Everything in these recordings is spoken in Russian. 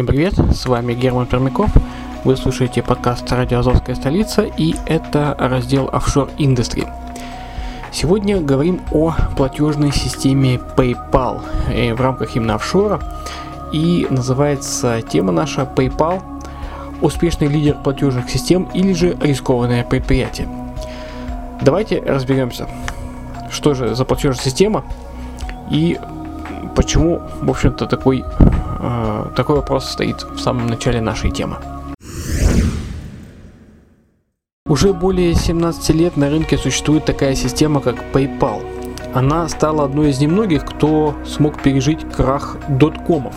Всем привет, с вами Герман Пермяков. Вы слушаете подкаст «Радио Азовская столица» и это раздел Offshore Industry. Сегодня говорим о платежной системе PayPal э, в рамках именно офшора. И называется тема наша PayPal «Успешный лидер платежных систем или же рискованное предприятие». Давайте разберемся, что же за платежная система и почему, в общем-то, такой такой вопрос стоит в самом начале нашей темы. Уже более 17 лет на рынке существует такая система, как PayPal. Она стала одной из немногих, кто смог пережить крах доткомов,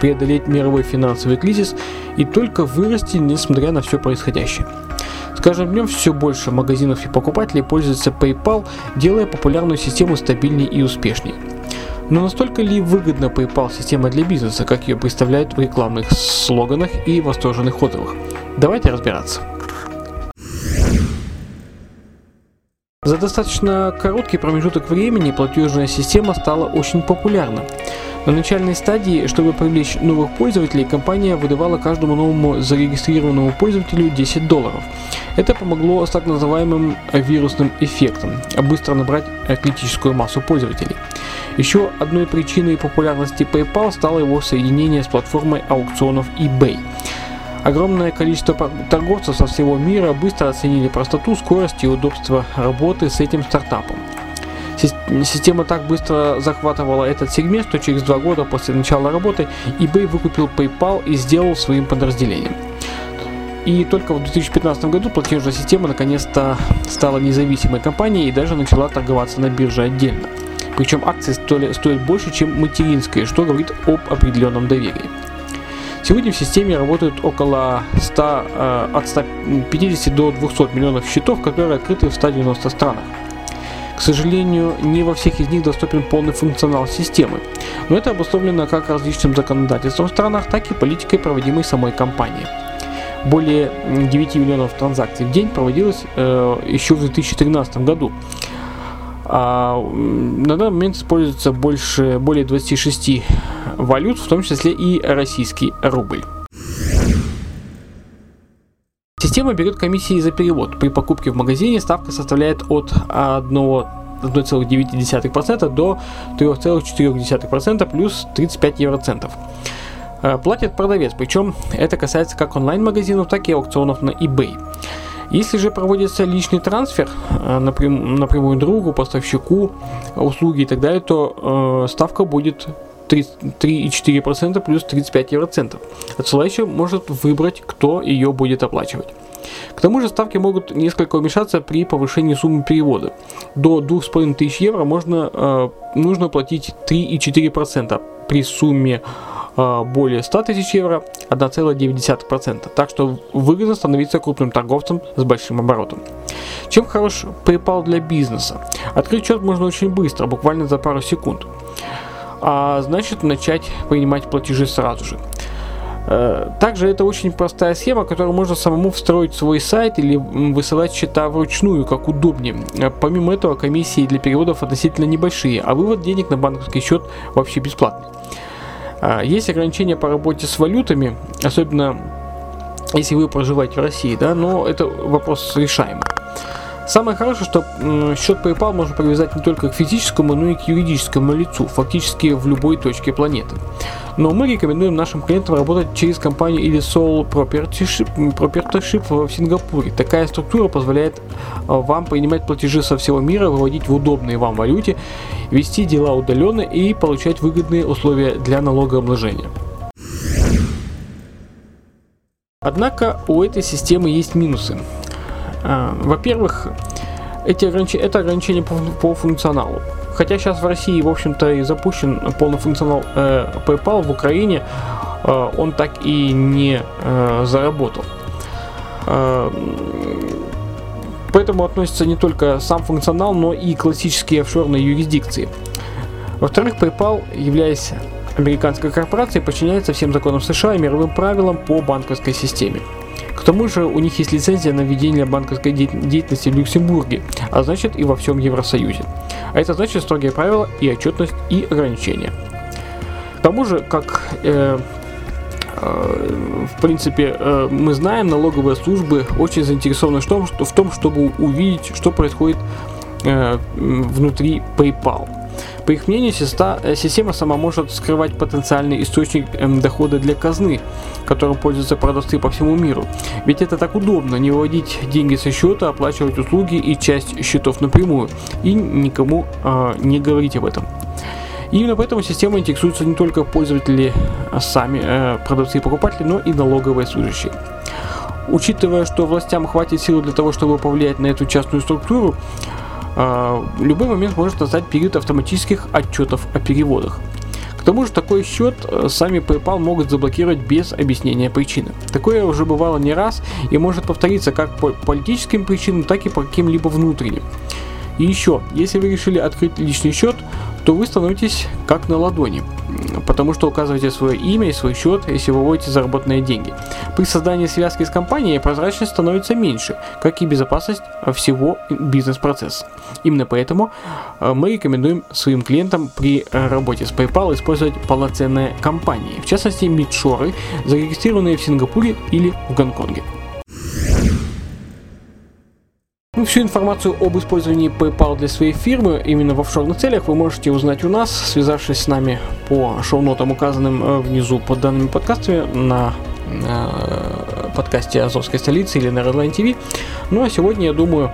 преодолеть мировой финансовый кризис и только вырасти, несмотря на все происходящее. С каждым днем все больше магазинов и покупателей пользуются PayPal, делая популярную систему стабильнее и успешнее. Но настолько ли выгодна PayPal система для бизнеса, как ее представляют в рекламных слоганах и восторженных отзывах? Давайте разбираться. За достаточно короткий промежуток времени платежная система стала очень популярна. На начальной стадии, чтобы привлечь новых пользователей, компания выдавала каждому новому зарегистрированному пользователю 10 долларов. Это помогло с так называемым вирусным эффектом, быстро набрать критическую массу пользователей. Еще одной причиной популярности PayPal стало его соединение с платформой аукционов eBay. Огромное количество торговцев со всего мира быстро оценили простоту, скорость и удобство работы с этим стартапом. Система так быстро захватывала этот сегмент, что через два года после начала работы eBay выкупил PayPal и сделал своим подразделением. И только в 2015 году платежная система наконец-то стала независимой компанией и даже начала торговаться на бирже отдельно. Причем акции стоили, стоят больше, чем материнские, что говорит об определенном доверии. Сегодня в системе работают около 100, э, от 150 до 200 миллионов счетов, которые открыты в 190 странах. К сожалению, не во всех из них доступен полный функционал системы, но это обусловлено как различным законодательством в странах, так и политикой, проводимой самой компанией. Более 9 миллионов транзакций в день проводилось э, еще в 2013 году. А на данный момент используется больше, более 26 валют, в том числе и российский рубль. Система берет комиссии за перевод. При покупке в магазине ставка составляет от 1,9% до 3,4% плюс 35 евроцентов. Э, платит продавец, причем это касается как онлайн-магазинов, так и аукционов на eBay. Если же проводится личный трансфер э, напрям, напрямую другу, поставщику, услуги и так далее, то э, ставка будет 3,4% плюс 35 евроцентов. Отсылающий может выбрать, кто ее будет оплачивать. К тому же ставки могут несколько уменьшаться при повышении суммы перевода. До 2500 евро можно, э, нужно платить 3,4%. При сумме э, более 100 тысяч евро 1,9%. Так что выгодно становиться крупным торговцем с большим оборотом. Чем хорош PayPal для бизнеса? Открыть счет можно очень быстро, буквально за пару секунд а значит начать принимать платежи сразу же. Э, также это очень простая схема, которую можно самому встроить в свой сайт или высылать счета вручную, как удобнее. Э, помимо этого, комиссии для переводов относительно небольшие, а вывод денег на банковский счет вообще бесплатный. Э, есть ограничения по работе с валютами, особенно если вы проживаете в России, да, но это вопрос решаемый. Самое хорошее, что счет PayPal можно привязать не только к физическому, но и к юридическому лицу, фактически в любой точке планеты. Но мы рекомендуем нашим клиентам работать через компанию или Soul Propertyship, Propertyship в Сингапуре. Такая структура позволяет а, вам принимать платежи со всего мира, выводить в удобной вам валюте, вести дела удаленно и получать выгодные условия для налогообложения. Однако у этой системы есть минусы. А, во-первых, эти ограничения, это ограничение по, по функционалу. хотя сейчас в России, в общем-то, и запущен полный функционал э, PayPal в Украине, э, он так и не э, заработал. Э, Поэтому относится не только сам функционал, но и классические офшорные юрисдикции. Во-вторых, PayPal, являясь американской корпорацией, подчиняется всем законам США и мировым правилам по банковской системе. Тому же у них есть лицензия на ведение банковской деятельности в Люксембурге, а значит и во всем Евросоюзе. А это значит строгие правила и отчетность и ограничения. К тому же, как э, э, в принципе, э, мы знаем, налоговые службы очень заинтересованы в том, в том чтобы увидеть, что происходит э, внутри PayPal. По их мнению, э, система сама может скрывать потенциальный источник эм, дохода для казны, которым пользуются продавцы по всему миру. Ведь это так удобно, не выводить деньги со счета, оплачивать услуги и часть счетов напрямую, и никому э, не говорить об этом. Именно поэтому система интересуется не только пользователи а сами, э, продавцы и покупатели, но и налоговые служащие. Учитывая, что властям хватит силы для того, чтобы повлиять на эту частную структуру, в любой момент может настать период автоматических отчетов о переводах. К тому же такой счет э, сами PayPal могут заблокировать без объяснения причины. Такое уже бывало не раз и может повториться как по политическим причинам, так и по каким-либо внутренним. И еще, если вы решили открыть личный счет, то вы становитесь как на ладони, потому что указываете свое имя и свой счет, если вы выводите заработанные деньги. При создании связки с компанией прозрачность становится меньше, как и безопасность всего бизнес-процесса. Именно поэтому э, мы рекомендуем своим клиентам при работе с PayPal использовать полноценные компании, в частности мидшоры, зарегистрированные в Сингапуре или в Гонконге. Всю информацию об использовании PayPal для своей фирмы именно в офшорных целях вы можете узнать у нас, связавшись с нами по шоу-нотам, указанным э, внизу под данными подкастами на э, подкасте Азовской столицы или на Redline TV. Ну а сегодня, я думаю,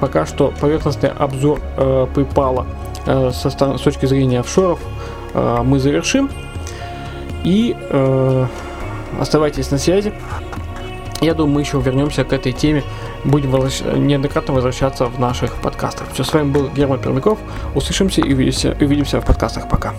пока что поверхностный обзор э, PayPal э, со, с точки зрения офшоров э, мы завершим. И э, оставайтесь на связи. Я думаю, мы еще вернемся к этой теме будем возвращ... неоднократно возвращаться в наших подкастах. Все, с вами был Герман Пермяков. Услышимся и увидимся, увидимся в подкастах. Пока.